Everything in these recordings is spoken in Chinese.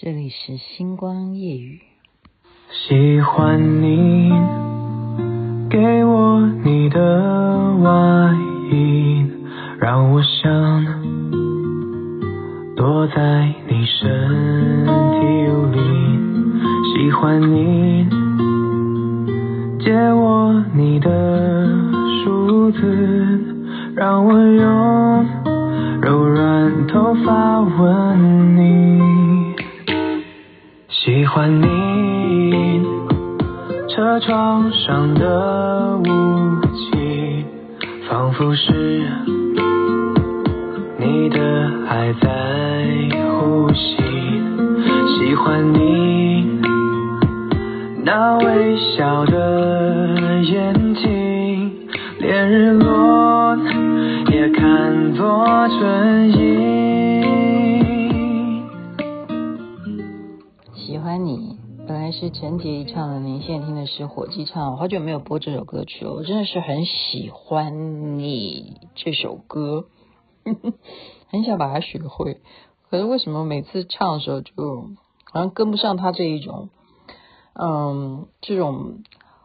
这里是星光夜语。喜欢你给我你的外衣，让我想躲在你身体里。喜欢你借我你的梳子，让我用柔软头发吻你。喜欢你车窗上的雾气，仿佛是你的爱在呼吸。喜欢你那微笑的眼睛，连日落也看作春意。是陈洁仪唱的，您现在听的是火鸡唱。我好久没有播这首歌曲了，我真的是很喜欢你这首歌，很想把它学会。可是为什么每次唱的时候，就好像跟不上它这一种，嗯，这种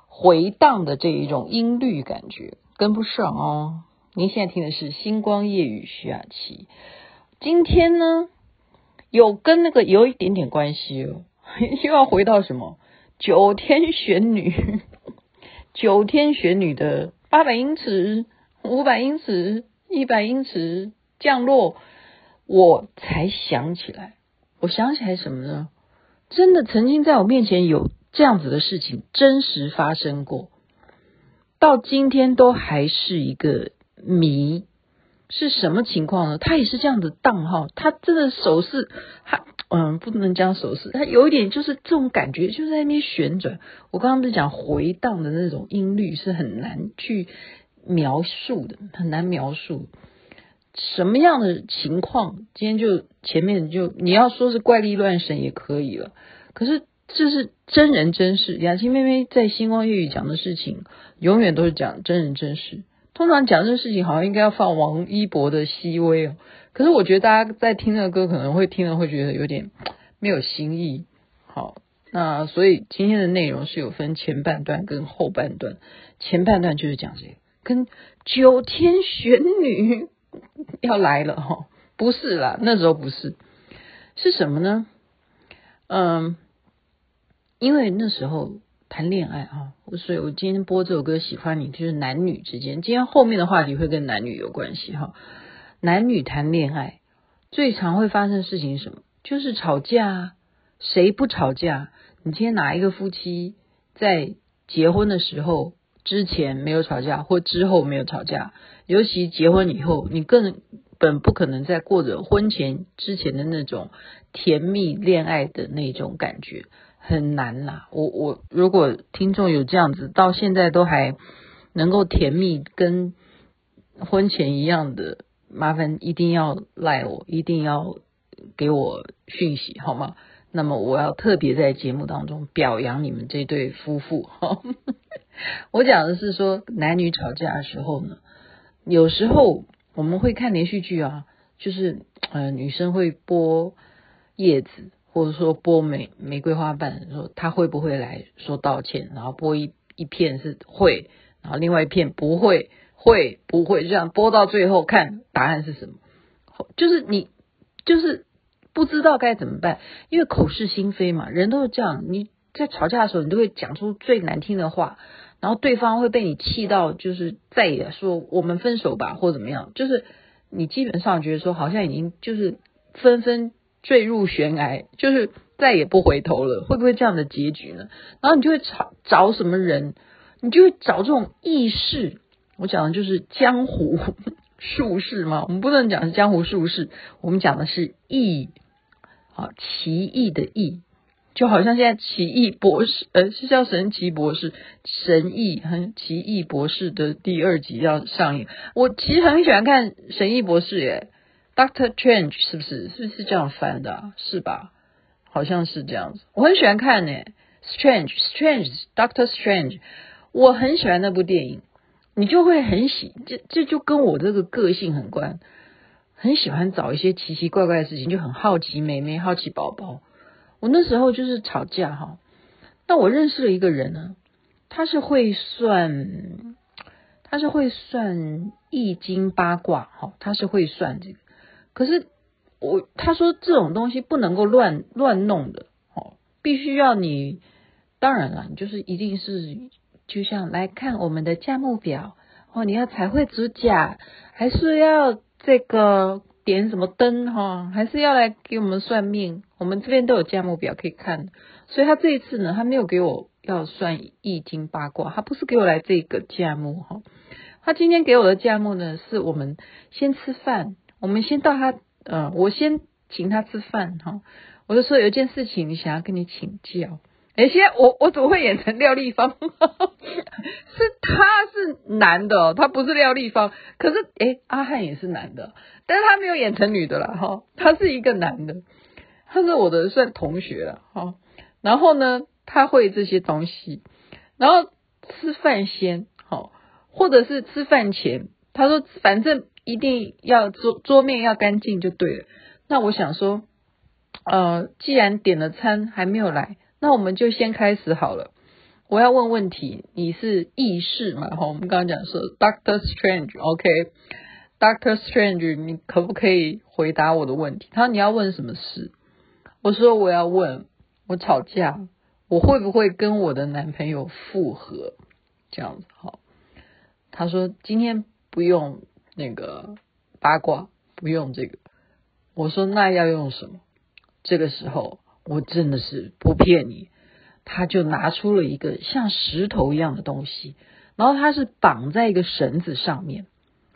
回荡的这一种音律感觉，跟不上哦。您现在听的是《星光夜雨》徐雅琪，今天呢，有跟那个有一点点关系哦。又要回到什么九天玄女？九天玄女的八百英尺、五百英尺、一百英尺降落，我才想起来。我想起来什么呢？真的曾经在我面前有这样子的事情真实发生过，到今天都还是一个谜。是什么情况呢？他也是这样子荡哈，他真的手势他。嗯，不能讲手势，他有一点就是这种感觉，就在那边旋转。我刚刚不是讲回荡的那种音律是很难去描述的，很难描述什么样的情况。今天就前面就你要说是怪力乱神也可以了，可是这是真人真事。雅琪妹妹在星光夜语讲的事情，永远都是讲真人真事。通常讲这事情，好像应该要放王一博的《熹微》哦。可是我觉得大家在听那个歌，可能会听了会觉得有点没有新意。好，那所以今天的内容是有分前半段跟后半段。前半段就是讲这个，跟九天玄女要来了哈，不是啦，那时候不是，是什么呢？嗯，因为那时候。谈恋爱啊，所以我今天播这首歌《喜欢你》，就是男女之间。今天后面的话题会跟男女有关系哈。男女谈恋爱最常会发生的事情是什么？就是吵架。谁不吵架？你今天哪一个夫妻在结婚的时候之前没有吵架，或之后没有吵架？尤其结婚以后，你根本不可能再过着婚前之前的那种甜蜜恋爱的那种感觉。很难啦，我我如果听众有这样子，到现在都还能够甜蜜，跟婚前一样的，麻烦一定要赖我，一定要给我讯息好吗？那么我要特别在节目当中表扬你们这对夫妇。我讲的是说男女吵架的时候呢，有时候我们会看连续剧啊，就是呃女生会剥叶子。或者说剥玫玫瑰花瓣，说他会不会来说道歉？然后剥一一片是会，然后另外一片不会，会不会这样剥到最后看答案是什么？就是你就是不知道该怎么办，因为口是心非嘛，人都是这样。你在吵架的时候，你都会讲出最难听的话，然后对方会被你气到，就是再也说我们分手吧，或怎么样。就是你基本上觉得说，好像已经就是纷纷。坠入悬崖，就是再也不回头了，会不会这样的结局呢？然后你就会找找什么人，你就会找这种义士。我讲的就是江湖 术士嘛，我们不能讲是江湖术士，我们讲的是义，啊，奇异的异，就好像现在奇异博士，呃，是叫神奇博士，神异和奇异博士的第二集要上映。我其实很喜欢看神异博士耶。Doctor Strange 是不是是不是这样翻的啊？是吧？好像是这样子。我很喜欢看呢，Strange Strange Doctor Strange，我很喜欢那部电影。你就会很喜，这这就跟我这个个性很关，很喜欢找一些奇奇怪怪的事情，就很好奇妹妹，好奇宝宝。我那时候就是吵架哈。那我认识了一个人呢，他是会算，他是会算易经八卦哈，他是会算这个。可是我他说这种东西不能够乱乱弄的哦，必须要你，当然了，你就是一定是就像来看我们的价目表哦，你要彩绘指甲，还是要这个点什么灯哈，还是要来给我们算命？我们这边都有价目表可以看，所以他这一次呢，他没有给我要算易经八卦，他不是给我来这个价目哈，他今天给我的价目呢，是我们先吃饭。我们先到他，呃，我先请他吃饭哈。我就说有一件事情，你想要跟你请教。哎，现在我我怎么会演成廖丽芳？是他是男的，他不是廖丽芳。可是哎，阿汉也是男的，但是他没有演成女的啦哈。他是一个男的，他是我的算同学了哈。然后呢，他会这些东西。然后吃饭先好，或者是吃饭前，他说反正。一定要桌桌面要干净就对了。那我想说，呃，既然点了餐还没有来，那我们就先开始好了。我要问问题，你是医师嘛？哈，我们刚刚讲说 Doctor Strange，OK？Doctor Strange，你可不可以回答我的问题？他说你要问什么事？我说我要问，我吵架，我会不会跟我的男朋友复合？这样子好。他说今天不用。那个八卦不用这个，我说那要用什么？这个时候我真的是不骗你，他就拿出了一个像石头一样的东西，然后他是绑在一个绳子上面，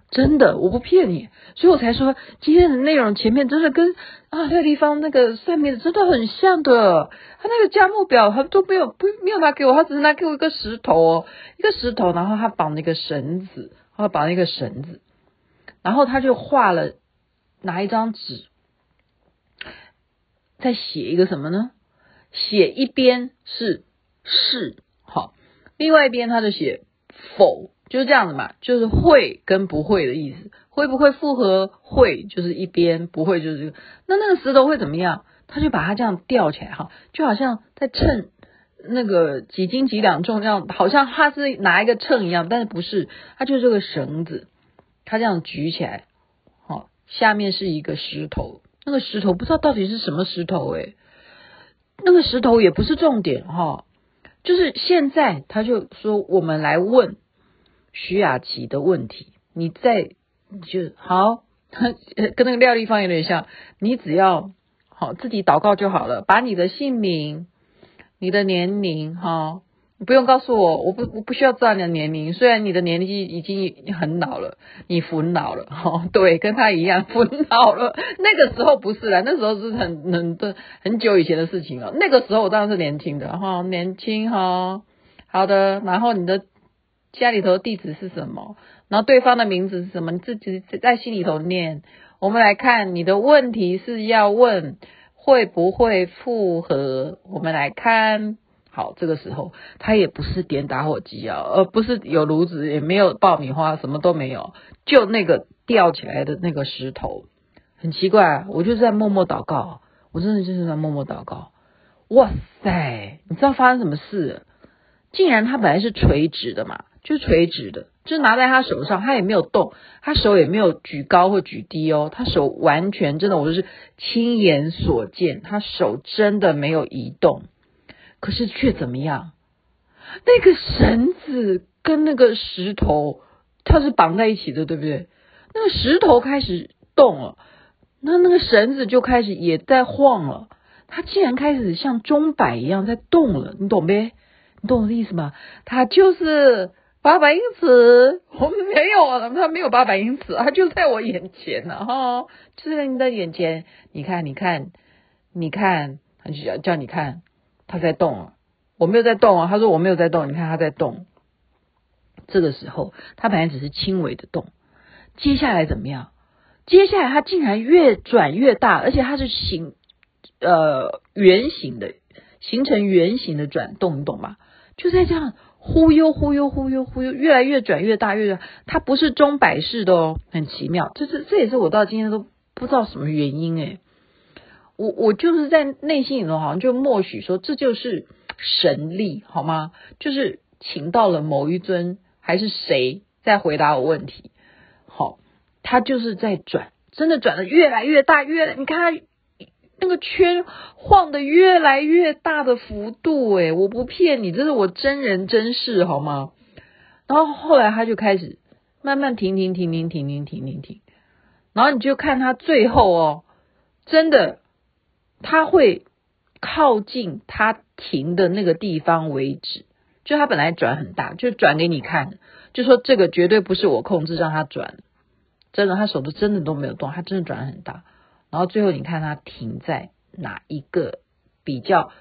真的我不骗你，所以我才说今天的内容前面真的跟啊那个地方那个上面的真的很像的，他那个价目表他都没有不没有拿给我，他只是拿给我一个石头哦，一个石头，然后他绑了一个绳子，他绑了一个绳子。然后他就画了，拿一张纸，再写一个什么呢？写一边是是，好，另外一边他就写否，就是这样子嘛，就是会跟不会的意思，会不会复合？会就是一边，不会就是这个。那那个石头会怎么样？他就把它这样吊起来，哈，就好像在称那个几斤几两重这样，好像他是拿一个秤一样，但是不是，他就是个绳子。他这样举起来，好，下面是一个石头，那个石头不知道到底是什么石头诶，那个石头也不是重点哈，就是现在他就说我们来问徐雅琪的问题，你再就好，跟那个廖丽芳有点像，你只要好自己祷告就好了，把你的姓名、你的年龄哈。你不用告诉我，我不我不需要知道你的年龄。虽然你的年纪已经很老了，你腐老了哈、对，跟他一样腐老了。那个时候不是啦，那时候是很很的很久以前的事情了。那个时候我当然是年轻的哈、年轻哈、好的，然后你的家里头地址是什么？然后对方的名字是什么？你自己在心里头念。我们来看你的问题是要问会不会复合？我们来看。好，这个时候他也不是点打火机啊，而不是有炉子，也没有爆米花，什么都没有，就那个吊起来的那个石头，很奇怪，我就是在默默祷告，我真的就是在默默祷告。哇塞，你知道发生什么事？竟然他本来是垂直的嘛，就是垂直的，就拿在他手上，他也没有动，他手也没有举高或举低哦，他手完全真的，我就是亲眼所见，他手真的没有移动。可是却怎么样？那个绳子跟那个石头，它是绑在一起的，对不对？那个石头开始动了，那那个绳子就开始也在晃了。它竟然开始像钟摆一样在动了，你懂呗？你懂我的意思吗？它就是八百英尺，我们没有啊，它没有八百英尺，它就在我眼前呢，哈，就在你的眼前。你看，你看，你看，他就叫叫你看。他在动啊，我没有在动啊。他说我没有在动，你看他在动。这个时候，他本来只是轻微的动，接下来怎么样？接下来他竟然越转越大，而且它是形呃圆形的，形成圆形的转动，你懂吗？就在这样忽悠忽悠忽悠忽悠，越来越转越大，越转。它不是钟摆式的哦，很奇妙。这是这也是我到今天都不知道什么原因诶。我我就是在内心里头好像就默许说，这就是神力，好吗？就是请到了某一尊还是谁在回答我问题，好，他就是在转，真的转得越来越大，越你看他那个圈晃得越来越大的幅度，诶，我不骗你，这是我真人真事，好吗？然后后来他就开始慢慢停停停停停停停停，然后你就看他最后哦，真的他会靠近他停的那个地方为止，就他本来转很大，就转给你看，就说这个绝对不是我控制让他转，真的他手都真的都没有动，他真的转很大，然后最后你看他停在哪一个比较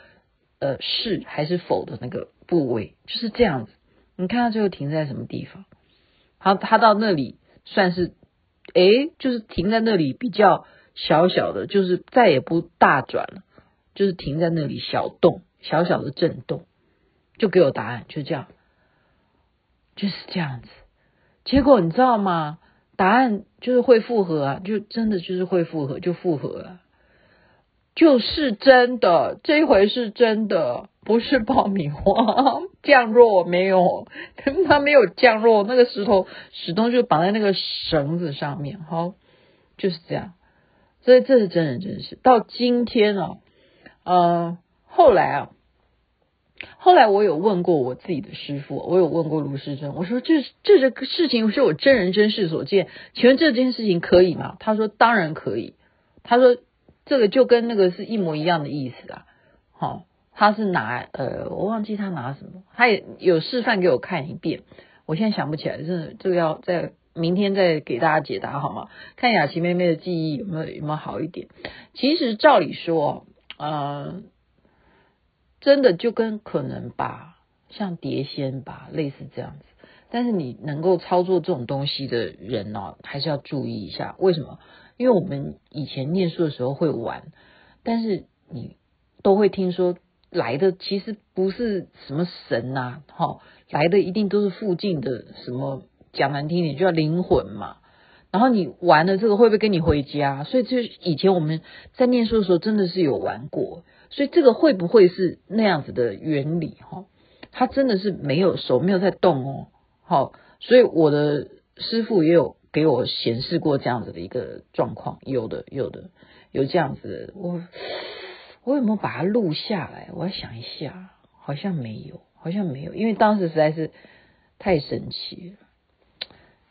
呃是还是否的那个部位，就是这样子。你看他最后停在什么地方？好，他到那里算是，诶，就是停在那里比较小小的，就是再也不大转了，就是停在那里小动，小小的震动，就给我答案，就这样，就是这样子。结果你知道吗？答案就是会复合啊，就真的就是会复合，就复合了，就是真的，这一回是真的。不是爆米花降落没有，它没有降落，那个石头始终就绑在那个绳子上面，好，就是这样。所以这是真人真事。到今天啊，呃，后来啊，后来我有问过我自己的师傅，我有问过卢师珍，我说这这个事情是我真人真事所见，请问这件事情可以吗？他说当然可以。他说这个就跟那个是一模一样的意思啊，好。他是拿呃，我忘记他拿什么，他也有示范给我看一遍，我现在想不起来，真的这个要在明天再给大家解答好吗？看雅琪妹妹的记忆有没有有没有好一点？其实照理说，呃，真的就跟可能吧，像碟仙吧，类似这样子。但是你能够操作这种东西的人呢、哦，还是要注意一下。为什么？因为我们以前念书的时候会玩，但是你都会听说。来的其实不是什么神呐、啊，哈，来的一定都是附近的什么，讲难听点就叫灵魂嘛。然后你玩了这个会不会跟你回家？所以就以前我们在念书的时候真的是有玩过，所以这个会不会是那样子的原理？哈，他真的是没有手没有在动哦，好，所以我的师父也有给我显示过这样子的一个状况，有的有的有这样子的我。我有没有把它录下来？我要想一下，好像没有，好像没有，因为当时实在是太神奇了。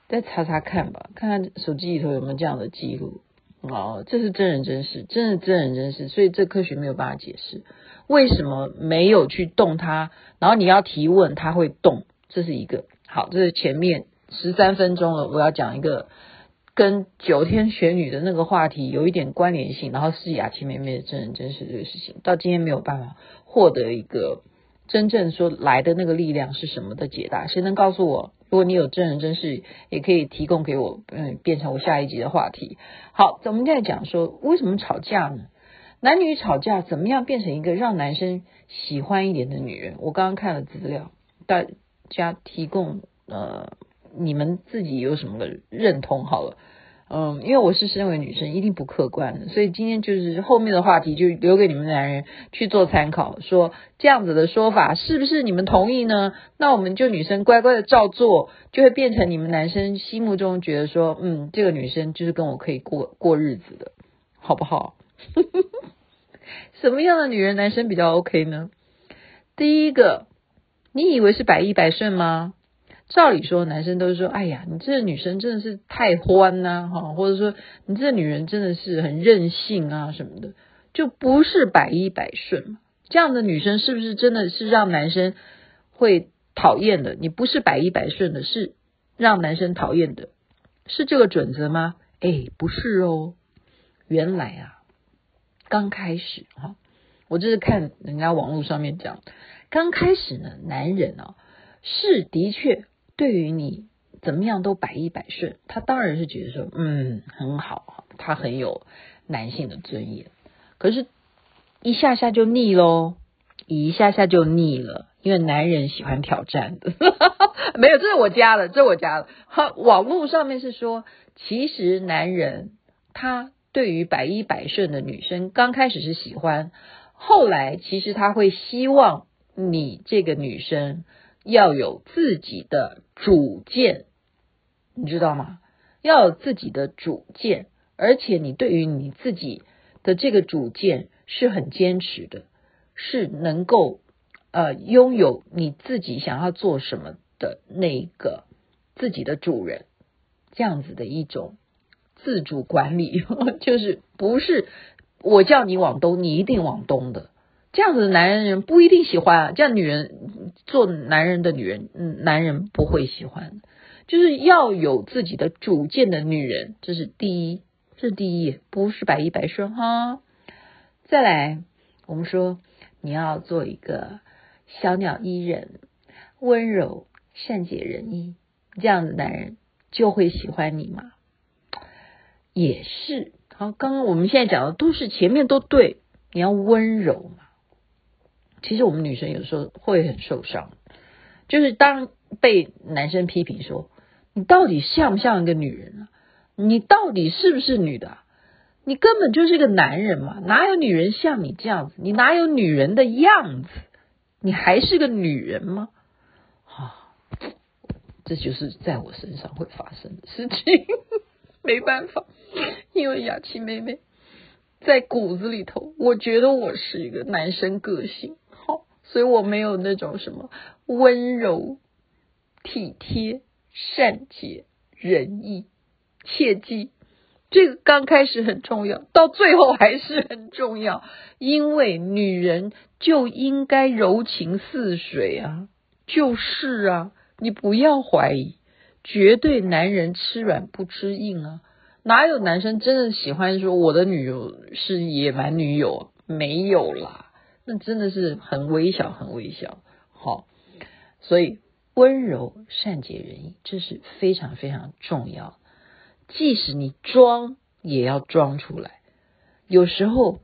再查查看吧，看看手机里头有没有这样的记录。哦，这是真人真事，真的真人真事，所以这科学没有办法解释为什么没有去动它，然后你要提问，它会动，这是一个。好，这是前面十三分钟了，我要讲一个。跟九天玄女的那个话题有一点关联性，然后是雅琪妹妹的真人真事这个事情，到今天没有办法获得一个真正说来的那个力量是什么的解答。谁能告诉我？如果你有真人真事，也可以提供给我，嗯，变成我下一集的话题。好，我们现在讲说为什么吵架呢？男女吵架怎么样变成一个让男生喜欢一点的女人？我刚刚看了资料，大家提供呃。你们自己有什么个认同？好了，嗯，因为我是身为女生，一定不客观，所以今天就是后面的话题就留给你们男人去做参考，说这样子的说法是不是你们同意呢？那我们就女生乖乖的照做，就会变成你们男生心目中觉得说，嗯，这个女生就是跟我可以过过日子的，好不好？什么样的女人男生比较 OK 呢？第一个，你以为是百依百顺吗？照理说，男生都是说：“哎呀，你这个女生真的是太欢呐，哈，或者说你这个女人真的是很任性啊什么的，就不是百依百顺。这样的女生是不是真的是让男生会讨厌的？你不是百依百顺的，是让男生讨厌的，是这个准则吗？哎，不是哦。原来啊，刚开始哈，我这是看人家网络上面讲，刚开始呢，男人啊是的确。对于你怎么样都百依百顺，他当然是觉得说，嗯，很好，他很有男性的尊严。可是，一下下就腻喽，一下下就腻了，因为男人喜欢挑战的。没有，这是我加的，这我加的。好，网络上面是说，其实男人他对于百依百顺的女生，刚开始是喜欢，后来其实他会希望你这个女生要有自己的主见，你知道吗？要有自己的主见，而且你对于你自己的这个主见是很坚持的，是能够呃拥有你自己想要做什么的那个自己的主人，这样子的一种。自主管理 就是不是我叫你往东，你一定往东的。这样子的男人不一定喜欢啊，这样女人做男人的女人，嗯，男人不会喜欢。就是要有自己的主见的女人，这是第一，这是第一，不是百依百顺哈。再来，我们说你要做一个小鸟依人、温柔、善解人意，这样的男人就会喜欢你吗？也是好，刚刚我们现在讲的都是前面都对，你要温柔嘛。其实我们女生有时候会很受伤，就是当被男生批评说你到底像不像一个女人啊？你到底是不是女的啊？你根本就是个男人嘛，哪有女人像你这样子？你哪有女人的样子？你还是个女人吗？啊，这就是在我身上会发生的事情。没办法，因为雅琪妹妹在骨子里头，我觉得我是一个男生个性，所以我没有那种什么温柔、体贴、善解人意。切记，这个刚开始很重要，到最后还是很重要，因为女人就应该柔情似水啊，就是啊，你不要怀疑。绝对男人吃软不吃硬啊！哪有男生真的喜欢说我的女友是野蛮女友？没有啦，那真的是很微小，很微小。好，所以温柔、善解人意，这是非常非常重要。即使你装，也要装出来。有时候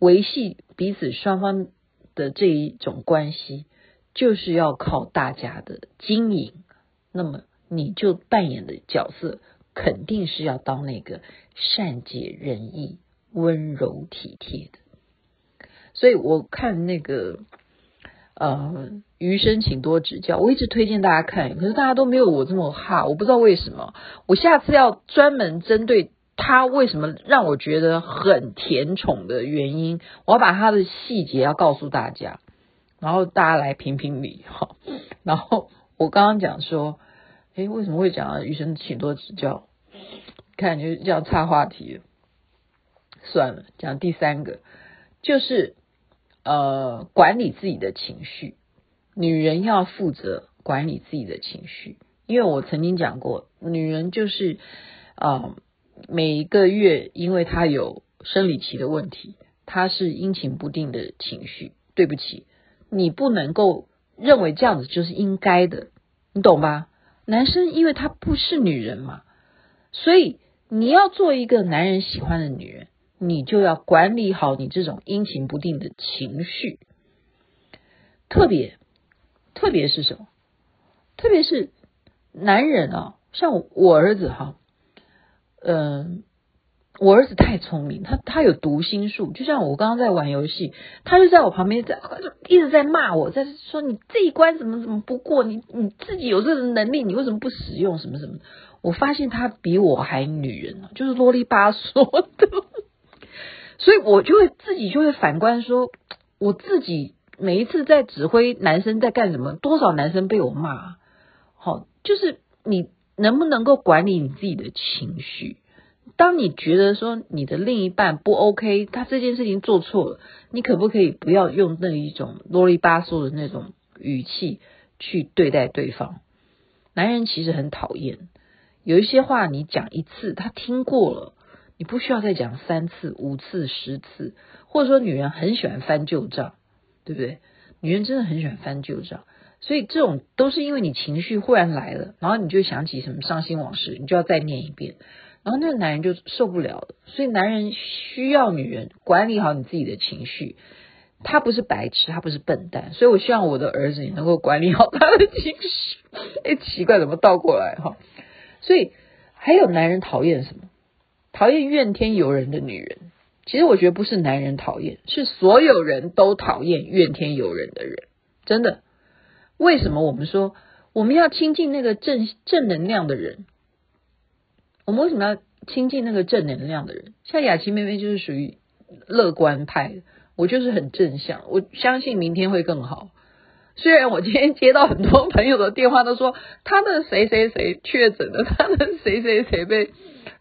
维系彼此双方的这一种关系，就是要靠大家的经营。那么。你就扮演的角色肯定是要当那个善解人意、温柔体贴的。所以我看那个呃，余生请多指教，我一直推荐大家看，可是大家都没有我这么哈，我不知道为什么。我下次要专门针对他为什么让我觉得很甜宠的原因，我要把他的细节要告诉大家，然后大家来评评理哈。然后我刚刚讲说。哎，为什么会讲啊？余生请多指教。看，就这样岔话题了。算了，讲第三个，就是呃，管理自己的情绪。女人要负责管理自己的情绪，因为我曾经讲过，女人就是啊、呃，每一个月，因为她有生理期的问题，她是阴晴不定的情绪。对不起，你不能够认为这样子就是应该的，你懂吧？男生因为他不是女人嘛，所以你要做一个男人喜欢的女人，你就要管理好你这种阴晴不定的情绪。特别，特别是什么？特别是男人啊，像我儿子哈，嗯。我儿子太聪明，他他有读心术，就像我刚刚在玩游戏，他就在我旁边在一直在骂我，在说你这一关怎么怎么不过，你你自己有这个能力，你为什么不使用什么什么？我发现他比我还女人呢，就是啰里吧嗦的，所以我就会自己就会反观说，我自己每一次在指挥男生在干什么，多少男生被我骂，好，就是你能不能够管理你自己的情绪？当你觉得说你的另一半不 OK，他这件事情做错了，你可不可以不要用那一种啰里吧嗦的那种语气去对待对方？男人其实很讨厌，有一些话你讲一次他听过了，你不需要再讲三次、五次、十次，或者说女人很喜欢翻旧账，对不对？女人真的很喜欢翻旧账，所以这种都是因为你情绪忽然来了，然后你就想起什么伤心往事，你就要再念一遍。然后那个男人就受不了了，所以男人需要女人管理好你自己的情绪。他不是白痴，他不是笨蛋，所以我希望我的儿子也能够管理好他的情绪。哎，奇怪，怎么倒过来哈？所以还有男人讨厌什么？讨厌怨天尤人的女人。其实我觉得不是男人讨厌，是所有人都讨厌怨天尤人的人。真的，为什么我们说我们要亲近那个正正能量的人？我们为什么要亲近那个正能量的人？像雅琪妹妹就是属于乐观派的，我就是很正向，我相信明天会更好。虽然我今天接到很多朋友的电话，都说他的谁谁谁确诊了，他的谁谁谁被。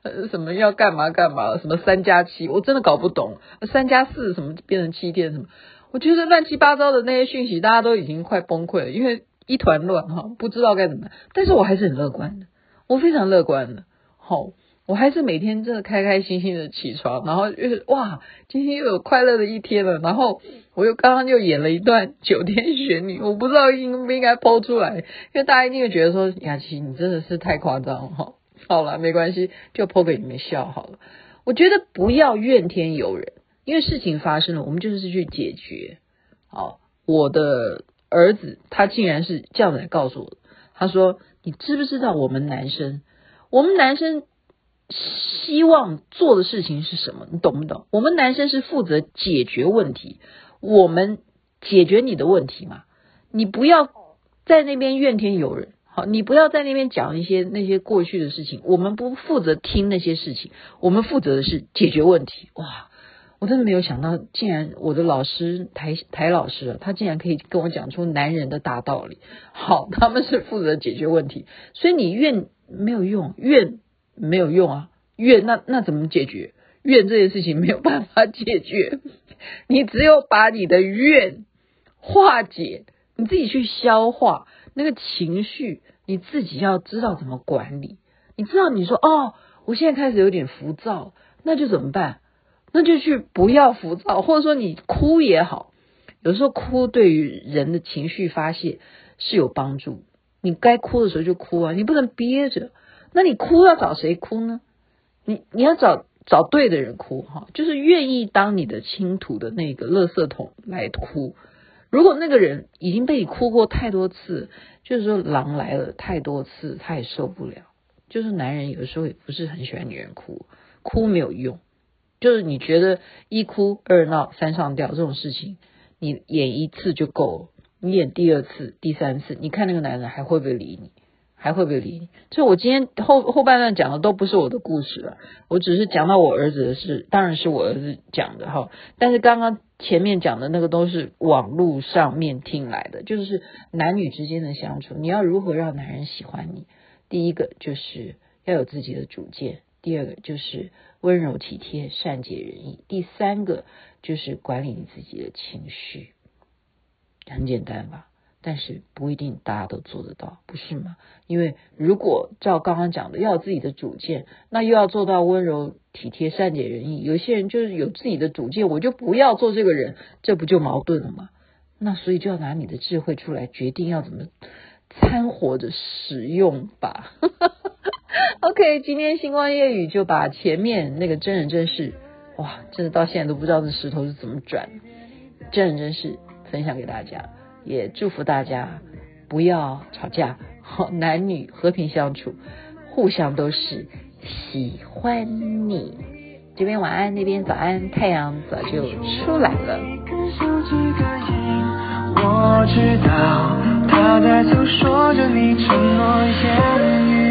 呃，什么要干嘛干嘛？什么三加七？我真的搞不懂。三加四什么变成七天什么？我觉得乱七八糟的那些讯息，大家都已经快崩溃了，因为一团乱哈，不知道该怎么办。但是我还是很乐观的，我非常乐观的。好，我还是每天真的开开心心的起床，然后就是哇，今天又有快乐的一天了。然后我又刚刚又演了一段九天玄女，我不知道应不应该抛出来，因为大家一定会觉得说雅琪你真的是太夸张哈。好了，没关系，就剖给你们笑好了。我觉得不要怨天尤人，因为事情发生了，我们就是去解决。好，我的儿子他竟然是这样来告诉我，他说：“你知不知道我们男生，我们男生希望做的事情是什么？你懂不懂？我们男生是负责解决问题，我们解决你的问题嘛。你不要在那边怨天尤人。”好，你不要在那边讲一些那些过去的事情，我们不负责听那些事情，我们负责的是解决问题。哇，我真的没有想到，竟然我的老师台台老师，他竟然可以跟我讲出男人的大道理。好，他们是负责解决问题，所以你怨没有用，怨没有用啊，怨那那怎么解决？怨这件事情没有办法解决，你只有把你的怨化解，你自己去消化。那个情绪，你自己要知道怎么管理。你知道，你说哦，我现在开始有点浮躁，那就怎么办？那就去不要浮躁，或者说你哭也好。有时候哭对于人的情绪发泄是有帮助。你该哭的时候就哭啊，你不能憋着。那你哭要找谁哭呢？你你要找找对的人哭哈，就是愿意当你的倾吐的那个垃圾桶来哭。如果那个人已经被你哭过太多次，就是说狼来了太多次，他也受不了。就是男人有的时候也不是很喜欢女人哭，哭没有用。就是你觉得一哭二闹三上吊这种事情，你演一次就够了，你演第二次、第三次，你看那个男人还会不会理你？还会不会理你？就我今天后后半段讲的都不是我的故事了，我只是讲到我儿子的事，当然是我儿子讲的哈。但是刚刚前面讲的那个都是网络上面听来的，就是男女之间的相处，你要如何让男人喜欢你？第一个就是要有自己的主见，第二个就是温柔体贴、善解人意，第三个就是管理你自己的情绪，很简单吧？但是不一定大家都做得到，不是吗？因为如果照刚刚讲的，要有自己的主见，那又要做到温柔体贴、善解人意。有些人就是有自己的主见，我就不要做这个人，这不就矛盾了吗？那所以就要拿你的智慧出来，决定要怎么掺和着使用吧。OK，今天星光夜语就把前面那个真人真事，哇，真的到现在都不知道这石头是怎么转，真人真事分享给大家。也祝福大家不要吵架，好，男女和平相处，互相都是喜欢你。这边晚安，那边早安，太阳早就出来了。我知道他在诉说着你承诺言语。